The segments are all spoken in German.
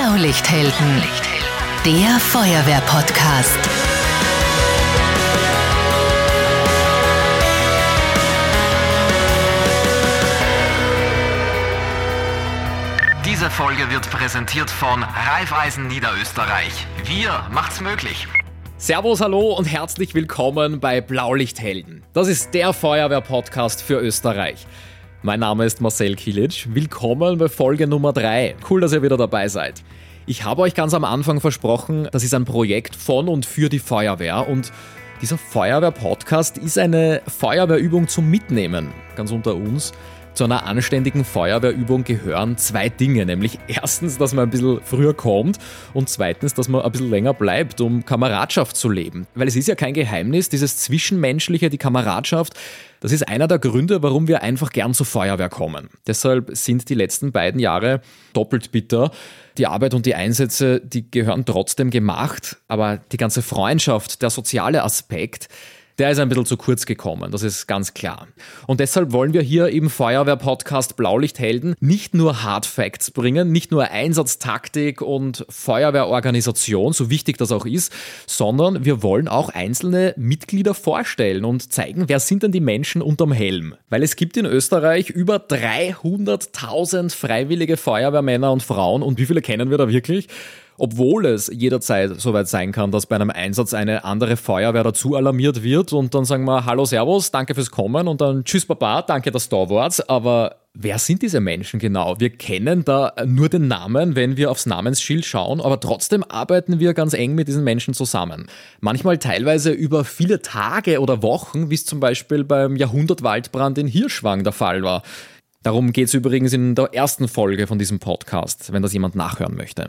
Blaulichthelden, der Feuerwehr-Podcast. Diese Folge wird präsentiert von Raiffeisen Niederösterreich. Wir macht's möglich. Servus, hallo und herzlich willkommen bei Blaulichthelden. Das ist der Feuerwehr-Podcast für Österreich. Mein Name ist Marcel Kilic. Willkommen bei Folge Nummer 3. Cool, dass ihr wieder dabei seid. Ich habe euch ganz am Anfang versprochen, das ist ein Projekt von und für die Feuerwehr und dieser Feuerwehr-Podcast ist eine Feuerwehrübung zum Mitnehmen, ganz unter uns. Zu einer anständigen Feuerwehrübung gehören zwei Dinge, nämlich erstens, dass man ein bisschen früher kommt und zweitens, dass man ein bisschen länger bleibt, um Kameradschaft zu leben. Weil es ist ja kein Geheimnis, dieses Zwischenmenschliche, die Kameradschaft, das ist einer der Gründe, warum wir einfach gern zur Feuerwehr kommen. Deshalb sind die letzten beiden Jahre doppelt bitter. Die Arbeit und die Einsätze, die gehören trotzdem gemacht, aber die ganze Freundschaft, der soziale Aspekt, der ist ein bisschen zu kurz gekommen, das ist ganz klar. Und deshalb wollen wir hier im Feuerwehr-Podcast Blaulichthelden nicht nur Hard Facts bringen, nicht nur Einsatztaktik und Feuerwehrorganisation, so wichtig das auch ist, sondern wir wollen auch einzelne Mitglieder vorstellen und zeigen, wer sind denn die Menschen unterm Helm. Weil es gibt in Österreich über 300.000 freiwillige Feuerwehrmänner und Frauen und wie viele kennen wir da wirklich? Obwohl es jederzeit soweit sein kann, dass bei einem Einsatz eine andere Feuerwehr dazu alarmiert wird und dann sagen wir Hallo, Servus, danke fürs Kommen und dann Tschüss, Baba, danke, dass du da wart. Aber wer sind diese Menschen genau? Wir kennen da nur den Namen, wenn wir aufs Namensschild schauen, aber trotzdem arbeiten wir ganz eng mit diesen Menschen zusammen. Manchmal teilweise über viele Tage oder Wochen, wie es zum Beispiel beim Jahrhundertwaldbrand in Hirschwang der Fall war. Darum geht es übrigens in der ersten Folge von diesem Podcast, wenn das jemand nachhören möchte.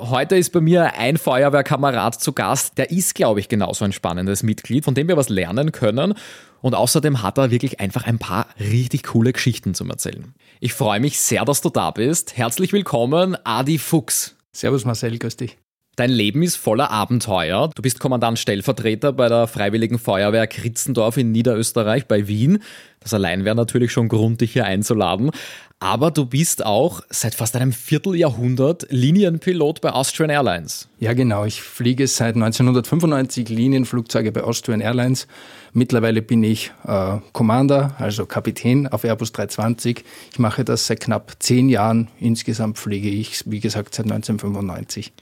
Heute ist bei mir ein Feuerwehrkamerad zu Gast. Der ist, glaube ich, genauso ein spannendes Mitglied, von dem wir was lernen können. Und außerdem hat er wirklich einfach ein paar richtig coole Geschichten zum Erzählen. Ich freue mich sehr, dass du da bist. Herzlich willkommen, Adi Fuchs. Servus Marcel, grüß dich. Dein Leben ist voller Abenteuer. Du bist Kommandant Stellvertreter bei der Freiwilligen Feuerwehr Kritzendorf in Niederösterreich bei Wien. Das allein wäre natürlich schon Grund, dich hier einzuladen. Aber du bist auch seit fast einem Vierteljahrhundert Linienpilot bei Austrian Airlines. Ja, genau. Ich fliege seit 1995 Linienflugzeuge bei Austrian Airlines. Mittlerweile bin ich äh, Commander, also Kapitän auf Airbus 320. Ich mache das seit knapp zehn Jahren. Insgesamt fliege ich, wie gesagt, seit 1995.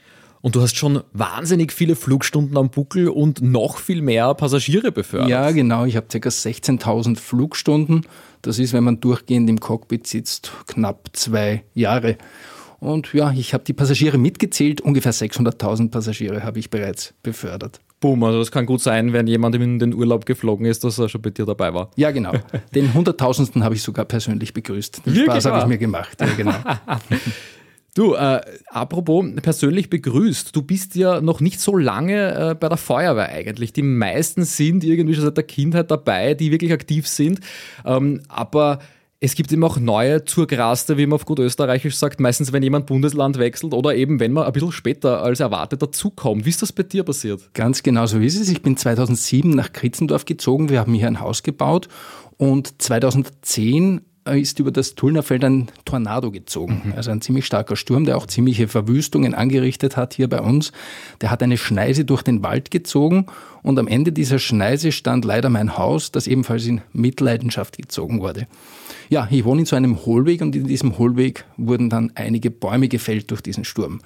Und du hast schon wahnsinnig viele Flugstunden am Buckel und noch viel mehr Passagiere befördert. Ja, genau. Ich habe ca. 16.000 Flugstunden. Das ist, wenn man durchgehend im Cockpit sitzt, knapp zwei Jahre. Und ja, ich habe die Passagiere mitgezählt. Ungefähr 600.000 Passagiere habe ich bereits befördert. Boom, also das kann gut sein, wenn jemand in den Urlaub geflogen ist, dass er schon bei dir dabei war. Ja, genau. Den Hunderttausendsten habe ich sogar persönlich begrüßt. Den Spaß habe ich mir gemacht. Ja, genau. Du, äh, apropos persönlich begrüßt, du bist ja noch nicht so lange äh, bei der Feuerwehr eigentlich. Die meisten sind irgendwie schon seit der Kindheit dabei, die wirklich aktiv sind. Ähm, aber es gibt eben auch neue Zurgraste, wie man auf gut österreichisch sagt, meistens wenn jemand Bundesland wechselt oder eben wenn man ein bisschen später als erwartet dazukommt. Wie ist das bei dir passiert? Ganz genau so ist es. Ich bin 2007 nach Kritzendorf gezogen. Wir haben hier ein Haus gebaut und 2010 ist über das Tullnerfeld ein Tornado gezogen. Mhm. Also ein ziemlich starker Sturm, der auch ziemliche Verwüstungen angerichtet hat hier bei uns. Der hat eine Schneise durch den Wald gezogen und am Ende dieser Schneise stand leider mein Haus, das ebenfalls in Mitleidenschaft gezogen wurde. Ja, ich wohne in so einem Hohlweg und in diesem Hohlweg wurden dann einige Bäume gefällt durch diesen Sturm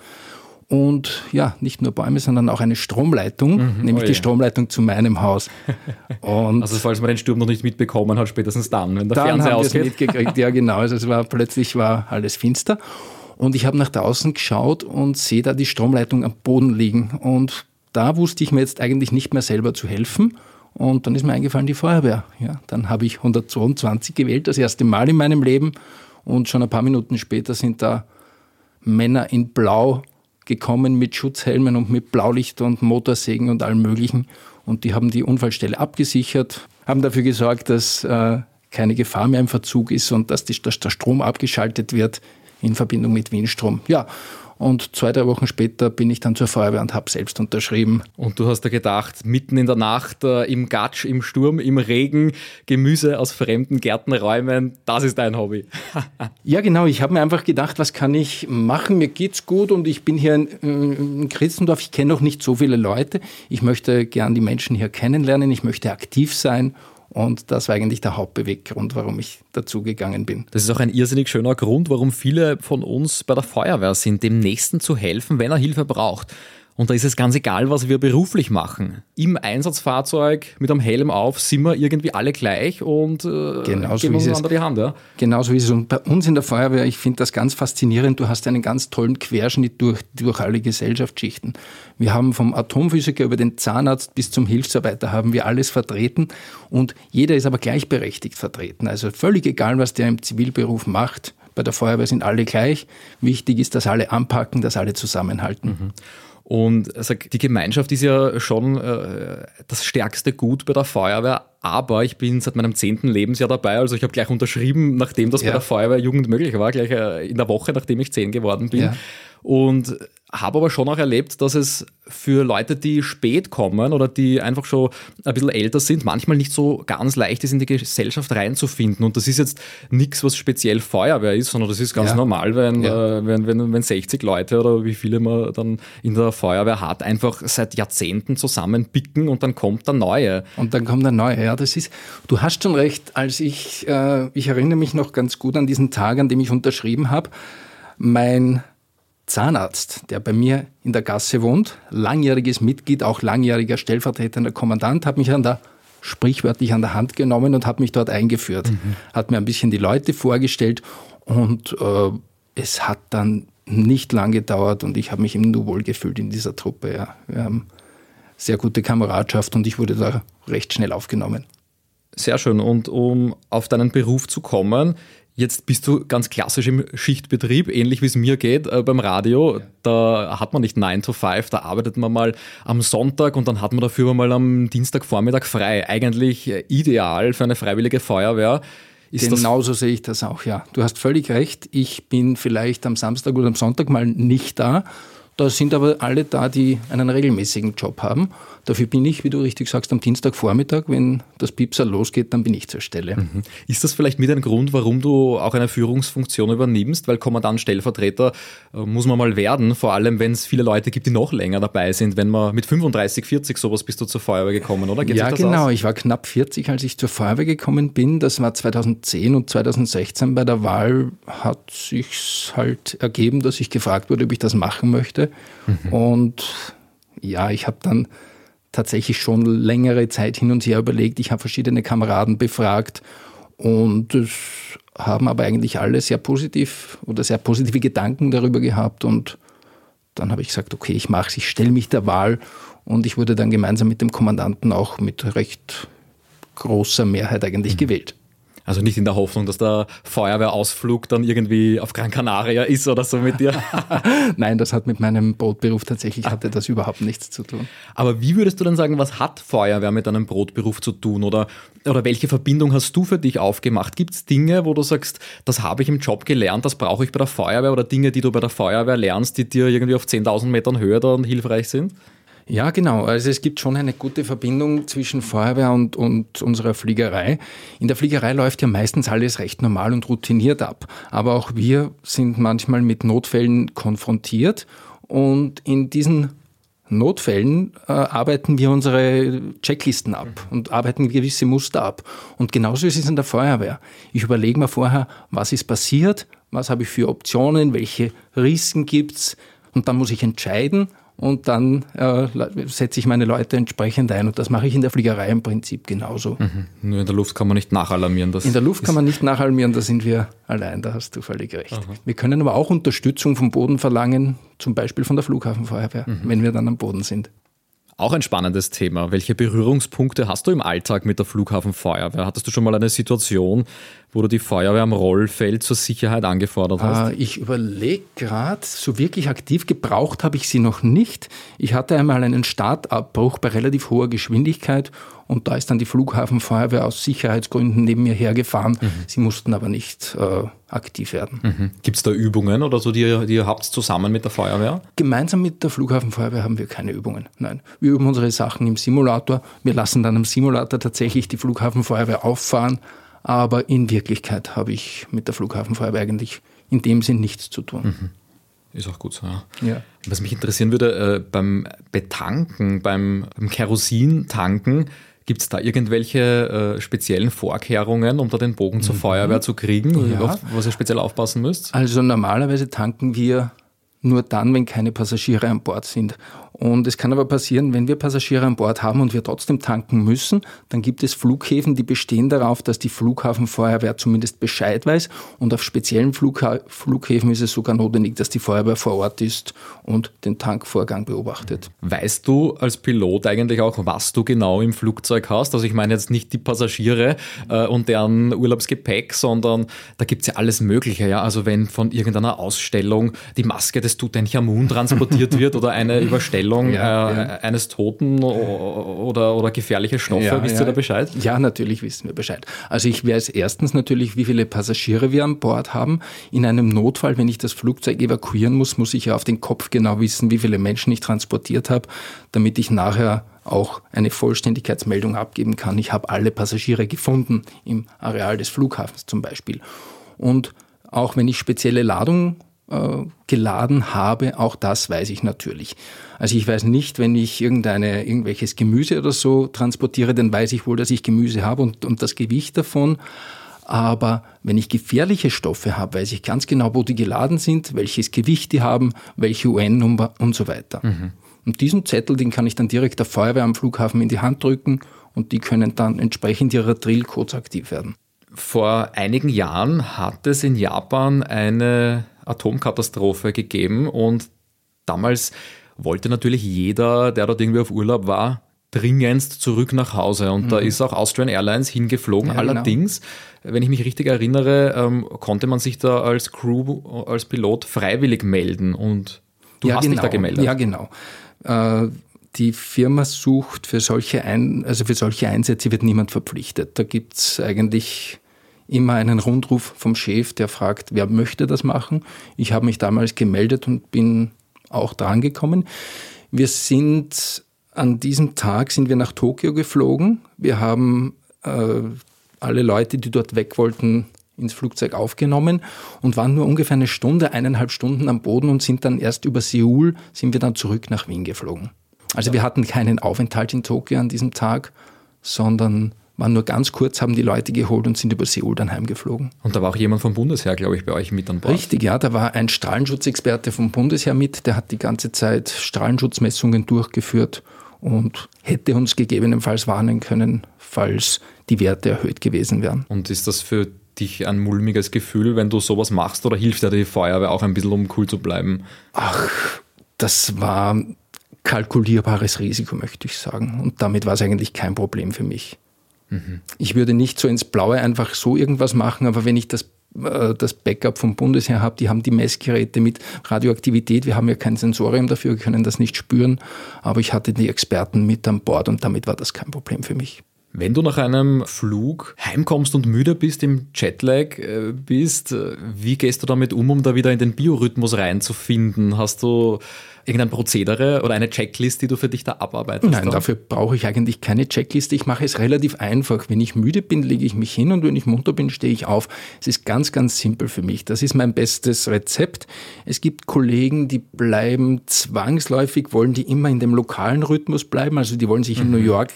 und ja, nicht nur Bäume, sondern auch eine Stromleitung, mhm, nämlich oh die Stromleitung zu meinem Haus. Also falls man den Sturm noch nicht mitbekommen hat, spätestens dann, wenn der dann Fernseher haben ausgeht. mitgekriegt, ja genau, also es war plötzlich war alles finster und ich habe nach draußen geschaut und sehe da die Stromleitung am Boden liegen und da wusste ich mir jetzt eigentlich nicht mehr selber zu helfen. Und dann ist mir eingefallen, die Feuerwehr. Ja, dann habe ich 122 gewählt, das erste Mal in meinem Leben. Und schon ein paar Minuten später sind da Männer in Blau gekommen mit Schutzhelmen und mit Blaulicht und Motorsägen und allem Möglichen. Und die haben die Unfallstelle abgesichert, haben dafür gesorgt, dass äh, keine Gefahr mehr im Verzug ist und dass, die, dass der Strom abgeschaltet wird in Verbindung mit Windstrom. Ja, Und zwei, drei Wochen später bin ich dann zur Feuerwehr und habe selbst unterschrieben. Und du hast da gedacht, mitten in der Nacht, äh, im Gatsch, im Sturm, im Regen, Gemüse aus fremden Gärtenräumen, das ist dein Hobby. ja, genau. Ich habe mir einfach gedacht, was kann ich machen? Mir geht's gut und ich bin hier in, in Kritzendorf. Ich kenne noch nicht so viele Leute. Ich möchte gern die Menschen hier kennenlernen. Ich möchte aktiv sein und das war eigentlich der Hauptbeweggrund, warum ich dazugegangen bin. Das ist auch ein irrsinnig schöner Grund, warum viele von uns bei der Feuerwehr sind, dem Nächsten zu helfen, wenn er Hilfe braucht. Und da ist es ganz egal, was wir beruflich machen. Im Einsatzfahrzeug mit einem Helm auf sind wir irgendwie alle gleich und äh, genau geben so die Hand. Ja? Genau so ist es. Und bei uns in der Feuerwehr, ich finde das ganz faszinierend, du hast einen ganz tollen Querschnitt durch, durch alle Gesellschaftsschichten. Wir haben vom Atomphysiker über den Zahnarzt bis zum Hilfsarbeiter haben wir alles vertreten und jeder ist aber gleichberechtigt vertreten. Also völlig egal, was der im Zivilberuf macht. Bei der Feuerwehr sind alle gleich. Wichtig ist, dass alle anpacken, dass alle zusammenhalten. Mhm. Und also die Gemeinschaft ist ja schon äh, das stärkste Gut bei der Feuerwehr, aber ich bin seit meinem zehnten Lebensjahr dabei, also ich habe gleich unterschrieben, nachdem das ja. bei der Feuerwehr Jugend möglich war, gleich äh, in der Woche, nachdem ich zehn geworden bin. Ja. Und habe aber schon auch erlebt, dass es für Leute, die spät kommen oder die einfach schon ein bisschen älter sind, manchmal nicht so ganz leicht ist, in die Gesellschaft reinzufinden. Und das ist jetzt nichts, was speziell Feuerwehr ist, sondern das ist ganz ja. normal, wenn, ja. äh, wenn, wenn, wenn 60 Leute oder wie viele man dann in der Feuerwehr hat, einfach seit Jahrzehnten zusammenpicken und dann kommt der Neue. Und dann kommt der Neue, ja, das ist, du hast schon recht, als ich, äh, ich erinnere mich noch ganz gut an diesen Tag, an dem ich unterschrieben habe, mein Zahnarzt, der bei mir in der Gasse wohnt, langjähriges Mitglied, auch langjähriger stellvertretender Kommandant, hat mich an der sprichwörtlich an der Hand genommen und hat mich dort eingeführt. Mhm. Hat mir ein bisschen die Leute vorgestellt und äh, es hat dann nicht lang gedauert und ich habe mich nur wohl gefühlt in dieser Truppe. Ja. Wir haben sehr gute Kameradschaft und ich wurde da recht schnell aufgenommen. Sehr schön. Und um auf deinen Beruf zu kommen, Jetzt bist du ganz klassisch im Schichtbetrieb, ähnlich wie es mir geht äh, beim Radio. Ja. Da hat man nicht 9 to 5, da arbeitet man mal am Sonntag und dann hat man dafür mal am Dienstagvormittag frei. Eigentlich äh, ideal für eine freiwillige Feuerwehr. Ist Genauso sehe ich das auch, ja. Du hast völlig recht. Ich bin vielleicht am Samstag oder am Sonntag mal nicht da. Da sind aber alle da, die einen regelmäßigen Job haben. Dafür bin ich, wie du richtig sagst, am Dienstagvormittag, wenn das Piepser losgeht, dann bin ich zur Stelle. Mhm. Ist das vielleicht mit ein Grund, warum du auch eine Führungsfunktion übernimmst? Weil Kommandant, Stellvertreter äh, muss man mal werden, vor allem wenn es viele Leute gibt, die noch länger dabei sind. Wenn man mit 35, 40 sowas bist du zur Feuerwehr gekommen, oder? Geht ja, genau. Aus? Ich war knapp 40, als ich zur Feuerwehr gekommen bin. Das war 2010 und 2016 bei der Wahl hat sich halt ergeben, dass ich gefragt wurde, ob ich das machen möchte. Mhm. Und ja, ich habe dann tatsächlich schon längere Zeit hin und her überlegt. Ich habe verschiedene Kameraden befragt und es haben aber eigentlich alle sehr positiv oder sehr positive Gedanken darüber gehabt und dann habe ich gesagt, okay, ich mache es, ich stelle mich der Wahl und ich wurde dann gemeinsam mit dem Kommandanten auch mit recht großer Mehrheit eigentlich mhm. gewählt. Also nicht in der Hoffnung, dass der Feuerwehrausflug dann irgendwie auf Gran Canaria ist oder so mit dir. Nein, das hat mit meinem Brotberuf tatsächlich hatte das überhaupt nichts zu tun. Aber wie würdest du dann sagen, was hat Feuerwehr mit deinem Brotberuf zu tun? Oder, oder welche Verbindung hast du für dich aufgemacht? Gibt es Dinge, wo du sagst, das habe ich im Job gelernt, das brauche ich bei der Feuerwehr oder Dinge, die du bei der Feuerwehr lernst, die dir irgendwie auf 10.000 Metern Höhe dann hilfreich sind? Ja, genau. Also es gibt schon eine gute Verbindung zwischen Feuerwehr und, und unserer Fliegerei. In der Fliegerei läuft ja meistens alles recht normal und routiniert ab. Aber auch wir sind manchmal mit Notfällen konfrontiert und in diesen Notfällen äh, arbeiten wir unsere Checklisten ab und arbeiten gewisse Muster ab. Und genauso ist es in der Feuerwehr. Ich überlege mir vorher, was ist passiert, was habe ich für Optionen, welche Risiken gibt es und dann muss ich entscheiden und dann äh, setze ich meine Leute entsprechend ein. Und das mache ich in der Fliegerei im Prinzip genauso. Mhm. Nur in der Luft kann man nicht nachalarmieren. Das in der Luft kann man nicht nachalarmieren, da sind wir allein, da hast du völlig recht. Aha. Wir können aber auch Unterstützung vom Boden verlangen, zum Beispiel von der Flughafenfeuerwehr, mhm. wenn wir dann am Boden sind. Auch ein spannendes Thema. Welche Berührungspunkte hast du im Alltag mit der Flughafenfeuerwehr? Hattest du schon mal eine Situation, wo du die Feuerwehr am Rollfeld zur Sicherheit angefordert hast? Äh, ich überlege gerade, so wirklich aktiv gebraucht habe ich sie noch nicht. Ich hatte einmal einen Startabbruch bei relativ hoher Geschwindigkeit und da ist dann die Flughafenfeuerwehr aus Sicherheitsgründen neben mir hergefahren. Mhm. Sie mussten aber nicht äh, aktiv werden. Mhm. Gibt es da Übungen oder so, die ihr, die ihr habt zusammen mit der Feuerwehr? Gemeinsam mit der Flughafenfeuerwehr haben wir keine Übungen. Nein, wir üben unsere Sachen im Simulator. Wir lassen dann im Simulator tatsächlich die Flughafenfeuerwehr auffahren. Aber in Wirklichkeit habe ich mit der Flughafenfeuerwehr eigentlich in dem Sinn nichts zu tun. Mhm. Ist auch gut so, ja. ja. Was mich interessieren würde, äh, beim Betanken, beim, beim Kerosintanken, Gibt es da irgendwelche äh, speziellen Vorkehrungen, um da den Bogen zur mhm. Feuerwehr zu kriegen, ja. auf was ihr speziell aufpassen müsst? Also normalerweise tanken wir nur dann, wenn keine Passagiere an Bord sind. Und es kann aber passieren, wenn wir Passagiere an Bord haben und wir trotzdem tanken müssen, dann gibt es Flughäfen, die bestehen darauf, dass die Flughafenfeuerwehr zumindest Bescheid weiß. Und auf speziellen Flugha Flughäfen ist es sogar notwendig, dass die Feuerwehr vor Ort ist und den Tankvorgang beobachtet. Weißt du als Pilot eigentlich auch, was du genau im Flugzeug hast? Also ich meine jetzt nicht die Passagiere äh, und deren Urlaubsgepäck, sondern da gibt es ja alles Mögliche. Ja? Also wenn von irgendeiner Ausstellung die Maske des Tutanchamun transportiert wird oder eine Überstellung Verteilung ja, äh, ja. eines Toten oder, oder gefährliche Stoffe? Ja, Wisst ihr da Bescheid? Ja, natürlich wissen wir Bescheid. Also ich weiß erstens natürlich, wie viele Passagiere wir an Bord haben. In einem Notfall, wenn ich das Flugzeug evakuieren muss, muss ich ja auf den Kopf genau wissen, wie viele Menschen ich transportiert habe, damit ich nachher auch eine Vollständigkeitsmeldung abgeben kann. Ich habe alle Passagiere gefunden im Areal des Flughafens zum Beispiel. Und auch wenn ich spezielle Ladungen äh, geladen habe, auch das weiß ich natürlich. Also ich weiß nicht, wenn ich irgendeine, irgendwelches Gemüse oder so transportiere, dann weiß ich wohl, dass ich Gemüse habe und, und das Gewicht davon. Aber wenn ich gefährliche Stoffe habe, weiß ich ganz genau, wo die geladen sind, welches Gewicht die haben, welche UN-Nummer und so weiter. Mhm. Und diesen Zettel, den kann ich dann direkt der Feuerwehr am Flughafen in die Hand drücken und die können dann entsprechend ihrer Drillcodes aktiv werden. Vor einigen Jahren hat es in Japan eine Atomkatastrophe gegeben und damals wollte natürlich jeder, der dort irgendwie auf Urlaub war, dringendst zurück nach Hause. Und mhm. da ist auch Austrian Airlines hingeflogen. Ja, genau. Allerdings, genau. wenn ich mich richtig erinnere, ähm, konnte man sich da als Crew, als Pilot freiwillig melden. Und du ja, hast genau. dich da gemeldet. Ja, genau. Äh, die Firma sucht für solche, Ein also für solche Einsätze wird niemand verpflichtet. Da gibt es eigentlich immer einen Rundruf vom Chef, der fragt, wer möchte das machen. Ich habe mich damals gemeldet und bin auch drangekommen. Wir sind an diesem Tag sind wir nach Tokio geflogen. Wir haben äh, alle Leute, die dort weg wollten, ins Flugzeug aufgenommen und waren nur ungefähr eine Stunde, eineinhalb Stunden am Boden und sind dann erst über Seoul, sind wir dann zurück nach Wien geflogen. Also wir hatten keinen Aufenthalt in Tokio an diesem Tag, sondern waren nur ganz kurz, haben die Leute geholt und sind über Seoul dann heimgeflogen. Und da war auch jemand vom Bundesheer, glaube ich, bei euch mit an Bord. Richtig, ja, da war ein Strahlenschutzexperte vom Bundesheer mit, der hat die ganze Zeit Strahlenschutzmessungen durchgeführt und hätte uns gegebenenfalls warnen können, falls die Werte erhöht gewesen wären. Und ist das für dich ein mulmiges Gefühl, wenn du sowas machst oder hilft dir die Feuerwehr auch ein bisschen, um cool zu bleiben? Ach, das war kalkulierbares Risiko, möchte ich sagen. Und damit war es eigentlich kein Problem für mich. Ich würde nicht so ins Blaue einfach so irgendwas machen, aber wenn ich das äh, das Backup vom Bundesheer habe, die haben die Messgeräte mit Radioaktivität. Wir haben ja kein Sensorium dafür, wir können das nicht spüren. Aber ich hatte die Experten mit an Bord und damit war das kein Problem für mich. Wenn du nach einem Flug heimkommst und müde bist, im Jetlag äh, bist, äh, wie gehst du damit um, um da wieder in den Biorhythmus reinzufinden? Hast du irgendein Prozedere oder eine Checklist, die du für dich da abarbeitest? Nein, dafür brauche ich eigentlich keine Checkliste. Ich mache es relativ einfach. Wenn ich müde bin, lege ich mich hin und wenn ich munter bin, stehe ich auf. Es ist ganz, ganz simpel für mich. Das ist mein bestes Rezept. Es gibt Kollegen, die bleiben zwangsläufig, wollen die immer in dem lokalen Rhythmus bleiben. Also die wollen sich mhm. in New York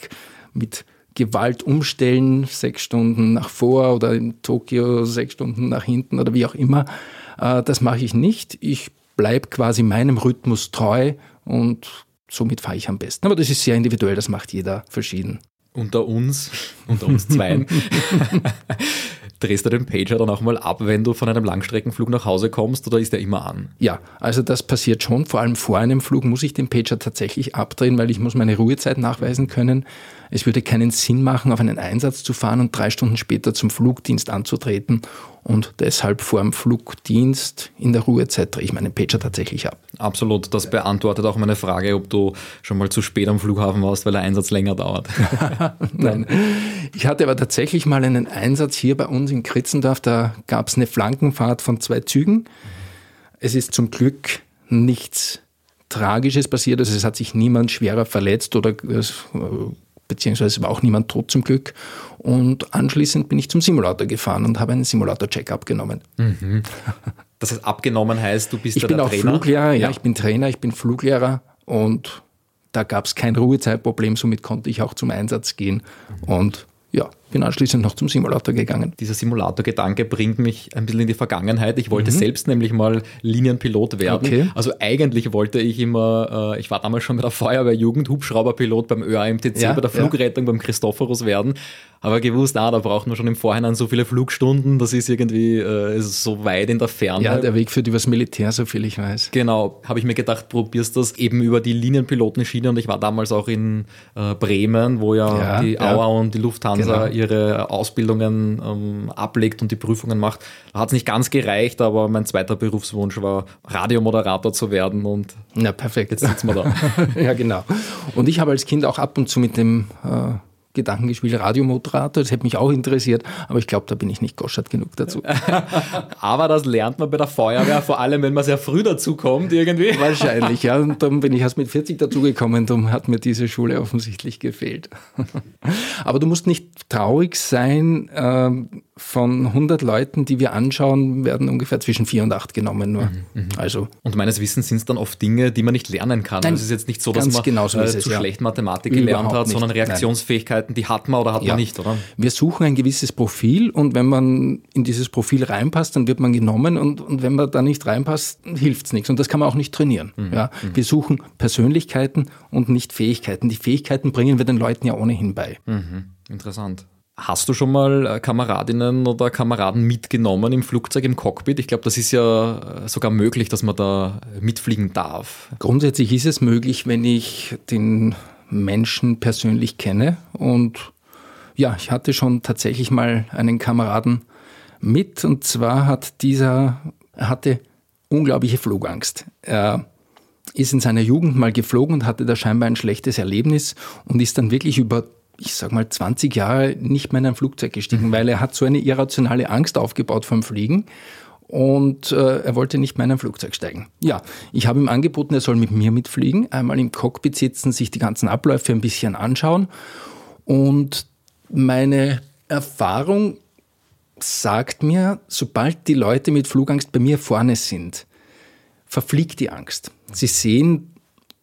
mit Gewalt umstellen, sechs Stunden nach vor oder in Tokio sechs Stunden nach hinten oder wie auch immer. Äh, das mache ich nicht. Ich bleibe quasi meinem Rhythmus treu und somit fahre ich am besten. Aber das ist sehr individuell, das macht jeder verschieden. Unter uns, unter uns zweien. Drehst du den Pager dann auch mal ab, wenn du von einem Langstreckenflug nach Hause kommst oder ist der immer an? Ja, also das passiert schon. Vor allem vor einem Flug muss ich den Pager tatsächlich abdrehen, weil ich muss meine Ruhezeit nachweisen können. Es würde keinen Sinn machen, auf einen Einsatz zu fahren und drei Stunden später zum Flugdienst anzutreten. Und deshalb vor dem Flugdienst in der Ruhezeit drehe ich meinen Pager tatsächlich ab. Absolut. Das beantwortet auch meine Frage, ob du schon mal zu spät am Flughafen warst, weil der Einsatz länger dauert. Nein. Ich hatte aber tatsächlich mal einen Einsatz hier bei uns in Kritzendorf. Da gab es eine Flankenfahrt von zwei Zügen. Es ist zum Glück nichts Tragisches passiert. Also es hat sich niemand schwerer verletzt oder beziehungsweise war auch niemand tot zum Glück. Und anschließend bin ich zum Simulator gefahren und habe einen Simulator-Check abgenommen. Mhm. Das heißt, abgenommen heißt, du bist ich bin auch Trainer? Fluglehrer, ja, ich bin Trainer, ich bin Fluglehrer und da gab es kein Ruhezeitproblem, somit konnte ich auch zum Einsatz gehen. Und ja, bin anschließend noch zum Simulator gegangen. Dieser Simulator-Gedanke bringt mich ein bisschen in die Vergangenheit. Ich wollte mhm. selbst nämlich mal Linienpilot werden. Okay. Also eigentlich wollte ich immer, äh, ich war damals schon bei der Feuerwehrjugend, Hubschrauberpilot beim ÖAMTC, ja, bei der Flugrettung ja. beim Christophorus werden. Aber gewusst, ah, da braucht man schon im Vorhinein so viele Flugstunden, das ist irgendwie äh, ist so weit in der Ferne. Ja, der Weg führt übers Militär, so viel ich weiß. Genau, habe ich mir gedacht, probierst das eben über die Linienpilotenschiene und ich war damals auch in äh, Bremen, wo ja, ja die Auer und die Lufthansa genau. Ihre Ausbildungen ähm, ablegt und die Prüfungen macht. Da hat es nicht ganz gereicht, aber mein zweiter Berufswunsch war, Radiomoderator zu werden und ja, perfekt. jetzt sitzen wir da. ja, genau. Und ich habe als Kind auch ab und zu mit dem äh, Gedankengespiel Radiomoderator. Das hätte mich auch interessiert, aber ich glaube, da bin ich nicht goschert genug dazu. aber das lernt man bei der Feuerwehr, vor allem wenn man sehr früh dazu kommt irgendwie. Wahrscheinlich, ja. Und darum bin ich erst mit 40 dazugekommen, darum hat mir diese Schule offensichtlich gefehlt. aber du musst nicht traurig sein, ähm, von 100 Leuten, die wir anschauen, werden ungefähr zwischen 4 und 8 genommen nur. Mhm, mhm. also und meines Wissens sind es dann oft Dinge, die man nicht lernen kann. Nein, also es ist jetzt nicht so, dass man genau so äh, es, zu ja. schlecht Mathematik gelernt hat, sondern Reaktionsfähigkeiten, die hat man oder hat ja. man nicht, oder? Wir suchen ein gewisses Profil und wenn man in dieses Profil reinpasst, dann wird man genommen und, und wenn man da nicht reinpasst, hilft es nichts. Und das kann man auch nicht trainieren. Mhm. Ja? Mhm. Wir suchen Persönlichkeiten und nicht Fähigkeiten. Die Fähigkeiten bringen wir den Leuten ja ohnehin bei. Mhm. Interessant. Hast du schon mal äh, Kameradinnen oder Kameraden mitgenommen im Flugzeug, im Cockpit? Ich glaube, das ist ja äh, sogar möglich, dass man da mitfliegen darf. Grundsätzlich ist es möglich, wenn ich den Menschen persönlich kenne. Und ja, ich hatte schon tatsächlich mal einen Kameraden mit. Und zwar hat dieser, er hatte unglaubliche Flugangst. Er ist in seiner Jugend mal geflogen und hatte da scheinbar ein schlechtes Erlebnis und ist dann wirklich über ich sag mal, 20 Jahre nicht mehr in ein Flugzeug gestiegen, mhm. weil er hat so eine irrationale Angst aufgebaut vom Fliegen und äh, er wollte nicht mehr in ein Flugzeug steigen. Ja, ich habe ihm angeboten, er soll mit mir mitfliegen, einmal im Cockpit sitzen, sich die ganzen Abläufe ein bisschen anschauen und meine Erfahrung sagt mir, sobald die Leute mit Flugangst bei mir vorne sind, verfliegt die Angst. Sie sehen,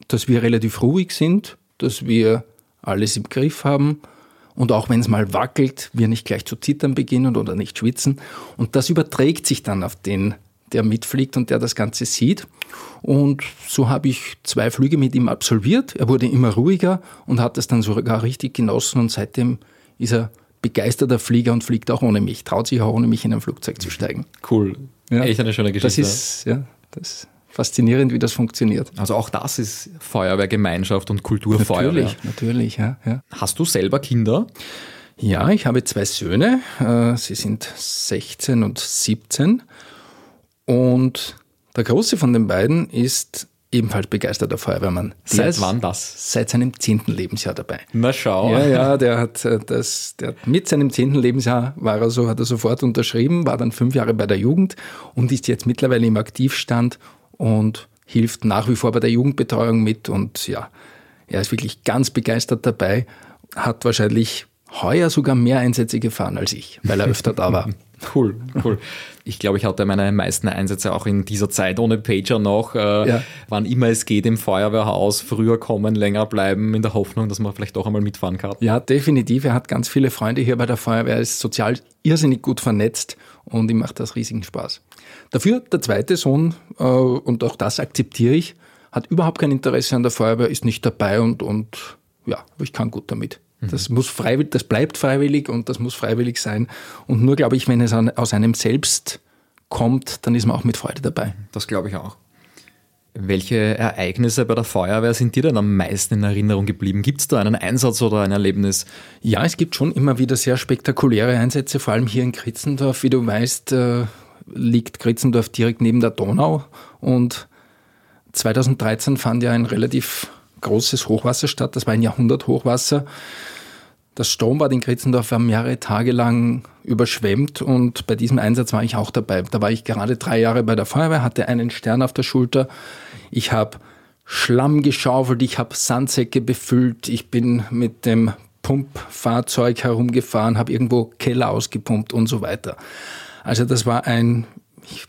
dass wir relativ ruhig sind, dass wir alles im Griff haben und auch wenn es mal wackelt, wir nicht gleich zu zittern beginnen oder nicht schwitzen. Und das überträgt sich dann auf den, der mitfliegt und der das Ganze sieht. Und so habe ich zwei Flüge mit ihm absolviert. Er wurde immer ruhiger und hat das dann sogar richtig genossen und seitdem ist er begeisterter Flieger und fliegt auch ohne mich, traut sich auch ohne mich in ein Flugzeug zu steigen. Cool. Ja. Echt eine schöne Geschichte. Das ist, ja, das faszinierend, wie das funktioniert. Also auch das ist Feuerwehrgemeinschaft und Kulturfeuerwehr. Natürlich, natürlich, ja, ja. Hast du selber Kinder? Ja, ich habe zwei Söhne. Äh, sie sind 16 und 17. Und der große von den beiden ist ebenfalls begeisterter Feuerwehrmann. Seit wann das? Seit seinem zehnten Lebensjahr dabei. Na schau. Ja, ja, der hat äh, das, der hat mit seinem zehnten Lebensjahr war er so, hat er sofort unterschrieben, war dann fünf Jahre bei der Jugend und ist jetzt mittlerweile im Aktivstand und hilft nach wie vor bei der Jugendbetreuung mit. Und ja, er ist wirklich ganz begeistert dabei, hat wahrscheinlich heuer sogar mehr Einsätze gefahren als ich, weil er öfter da war. Cool, cool. Ich glaube, ich hatte meine meisten Einsätze auch in dieser Zeit ohne Pager noch. Äh, ja. Wann immer es geht im Feuerwehrhaus, früher kommen, länger bleiben, in der Hoffnung, dass man vielleicht auch einmal mitfahren kann. Ja, definitiv. Er hat ganz viele Freunde hier bei der Feuerwehr, ist sozial irrsinnig gut vernetzt und ihm macht das riesigen Spaß. Dafür der zweite Sohn, äh, und auch das akzeptiere ich, hat überhaupt kein Interesse an der Feuerwehr, ist nicht dabei und, und ja, ich kann gut damit. Das muss freiwillig, das bleibt freiwillig und das muss freiwillig sein. Und nur, glaube ich, wenn es an, aus einem selbst kommt, dann ist man auch mit Freude dabei. Das glaube ich auch. Welche Ereignisse bei der Feuerwehr sind dir denn am meisten in Erinnerung geblieben? Gibt es da einen Einsatz oder ein Erlebnis? Ja, es gibt schon immer wieder sehr spektakuläre Einsätze, vor allem hier in Kritzendorf. Wie du weißt, äh, liegt Kritzendorf direkt neben der Donau und 2013 fand ja ein relativ großes Hochwasser statt. Das war ein Jahrhunderthochwasser. Das Strombad in Kritzendorf war mehrere Tage lang überschwemmt und bei diesem Einsatz war ich auch dabei. Da war ich gerade drei Jahre bei der Feuerwehr, hatte einen Stern auf der Schulter. Ich habe Schlamm geschaufelt, ich habe Sandsäcke befüllt, ich bin mit dem Pumpfahrzeug herumgefahren, habe irgendwo Keller ausgepumpt und so weiter. Also das war ein,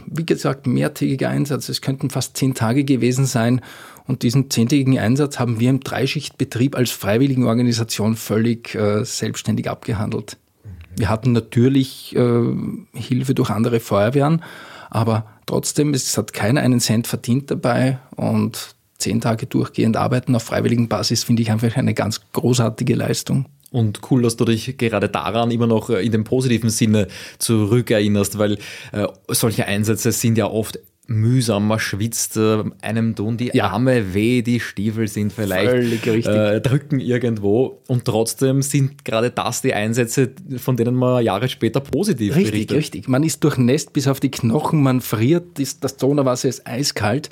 wie gesagt, mehrtägiger Einsatz. Es könnten fast zehn Tage gewesen sein und diesen zehntägigen Einsatz haben wir im Dreischichtbetrieb als Freiwilligenorganisation völlig äh, selbstständig abgehandelt. Wir hatten natürlich äh, Hilfe durch andere Feuerwehren, aber trotzdem, es hat keiner einen Cent verdient dabei und zehn Tage durchgehend arbeiten auf freiwilligen Basis finde ich einfach eine ganz großartige Leistung. Und cool, dass du dich gerade daran immer noch äh, in dem positiven Sinne zurückerinnerst, weil äh, solche Einsätze sind ja oft mühsam, man schwitzt, äh, einem tun die ja. Arme weh, die Stiefel sind vielleicht äh, drücken irgendwo und trotzdem sind gerade das die Einsätze, von denen man Jahre später positiv Richtig, berichtet. richtig. Man ist durchnässt bis auf die Knochen, man friert, das Donauwasser ist eiskalt,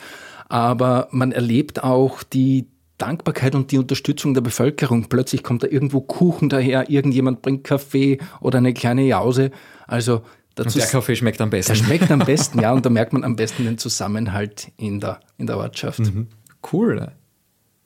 aber man erlebt auch die Dankbarkeit und die Unterstützung der Bevölkerung. Plötzlich kommt da irgendwo Kuchen daher, irgendjemand bringt Kaffee oder eine kleine Jause. Also Dazu und der Kaffee schmeckt am besten. Der schmeckt am besten, ja, und da merkt man am besten den Zusammenhalt in der, in der Ortschaft. Mhm. Cool.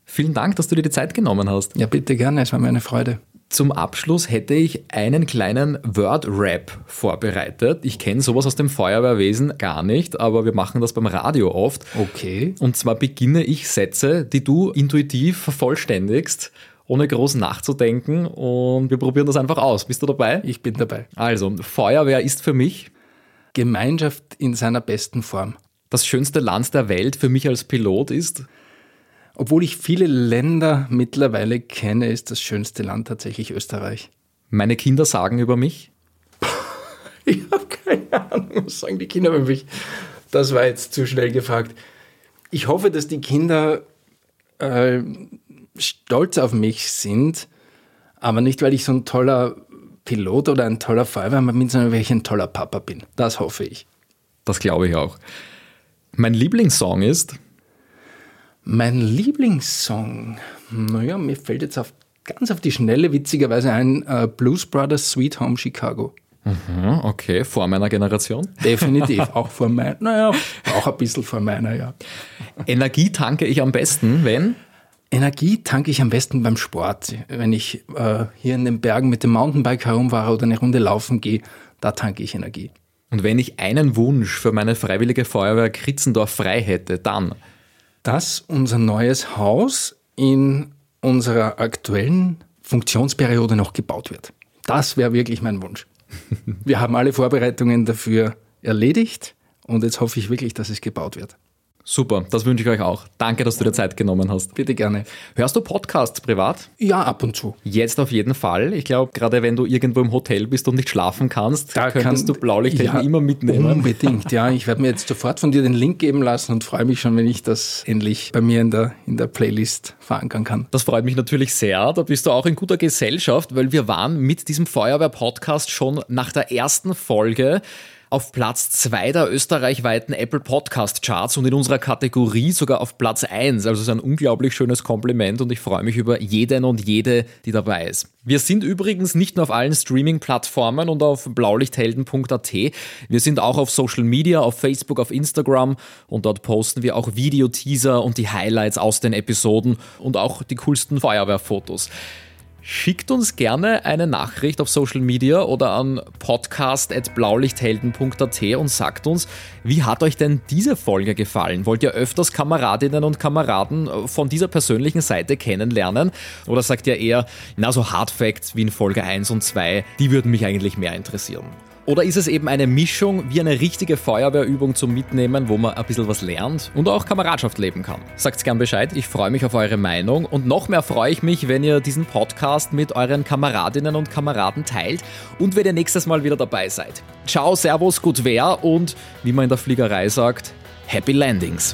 Vielen Dank, dass du dir die Zeit genommen hast. Ja, bitte gerne, es war mir eine Freude. Zum Abschluss hätte ich einen kleinen Word-Rap vorbereitet. Ich kenne sowas aus dem Feuerwehrwesen gar nicht, aber wir machen das beim Radio oft. Okay. Und zwar beginne ich Sätze, die du intuitiv vervollständigst ohne groß nachzudenken und wir probieren das einfach aus. Bist du dabei? Ich bin dabei. Also, Feuerwehr ist für mich Gemeinschaft in seiner besten Form. Das schönste Land der Welt für mich als Pilot ist obwohl ich viele Länder mittlerweile kenne, ist das schönste Land tatsächlich Österreich. Meine Kinder sagen über mich? ich habe keine Ahnung, was sagen die Kinder über mich. Das war jetzt zu schnell gefragt. Ich hoffe, dass die Kinder äh, stolz auf mich sind, aber nicht, weil ich so ein toller Pilot oder ein toller Feuerwehrmann bin, sondern weil ich ein toller Papa bin. Das hoffe ich. Das glaube ich auch. Mein Lieblingssong ist? Mein Lieblingssong, naja, mir fällt jetzt auf, ganz auf die Schnelle witzigerweise ein uh, Blues Brothers Sweet Home Chicago. Mhm, okay, vor meiner Generation? Definitiv, auch vor meiner, naja, auch ein bisschen vor meiner, ja. Energie tanke ich am besten, wenn? Energie tanke ich am besten beim Sport. Wenn ich äh, hier in den Bergen mit dem Mountainbike herumfahre oder eine Runde laufen gehe, da tanke ich Energie. Und wenn ich einen Wunsch für meine freiwillige Feuerwehr Kritzendorf frei hätte, dann? Dass unser neues Haus in unserer aktuellen Funktionsperiode noch gebaut wird. Das wäre wirklich mein Wunsch. Wir haben alle Vorbereitungen dafür erledigt und jetzt hoffe ich wirklich, dass es gebaut wird. Super, das wünsche ich euch auch. Danke, dass du dir Zeit genommen hast. Bitte gerne. Hörst du Podcasts privat? Ja, ab und zu. Jetzt auf jeden Fall. Ich glaube, gerade wenn du irgendwo im Hotel bist und nicht schlafen kannst, da könntest kann, du Blaulicht ja, immer mitnehmen. Unbedingt, ja. Ich werde mir jetzt sofort von dir den Link geben lassen und freue mich schon, wenn ich das endlich bei mir in der, in der Playlist verankern kann. Das freut mich natürlich sehr. Da bist du auch in guter Gesellschaft, weil wir waren mit diesem Feuerwehr-Podcast schon nach der ersten Folge auf Platz 2 der österreichweiten Apple Podcast Charts und in unserer Kategorie sogar auf Platz 1. Also es ist ein unglaublich schönes Kompliment und ich freue mich über jeden und jede, die dabei ist. Wir sind übrigens nicht nur auf allen Streaming-Plattformen und auf blaulichthelden.at. Wir sind auch auf Social Media, auf Facebook, auf Instagram und dort posten wir auch Videoteaser und die Highlights aus den Episoden und auch die coolsten Feuerwehrfotos. Schickt uns gerne eine Nachricht auf Social Media oder an podcast.blaulichthelden.at und sagt uns, wie hat euch denn diese Folge gefallen? Wollt ihr öfters Kameradinnen und Kameraden von dieser persönlichen Seite kennenlernen? Oder sagt ihr eher, na so Hard Facts wie in Folge 1 und 2, die würden mich eigentlich mehr interessieren? Oder ist es eben eine Mischung wie eine richtige Feuerwehrübung zum Mitnehmen, wo man ein bisschen was lernt und auch Kameradschaft leben kann? Sagt gern Bescheid, ich freue mich auf eure Meinung und noch mehr freue ich mich, wenn ihr diesen Podcast mit euren Kameradinnen und Kameraden teilt und wenn ihr nächstes Mal wieder dabei seid. Ciao, Servus, gut wer und wie man in der Fliegerei sagt, Happy Landings.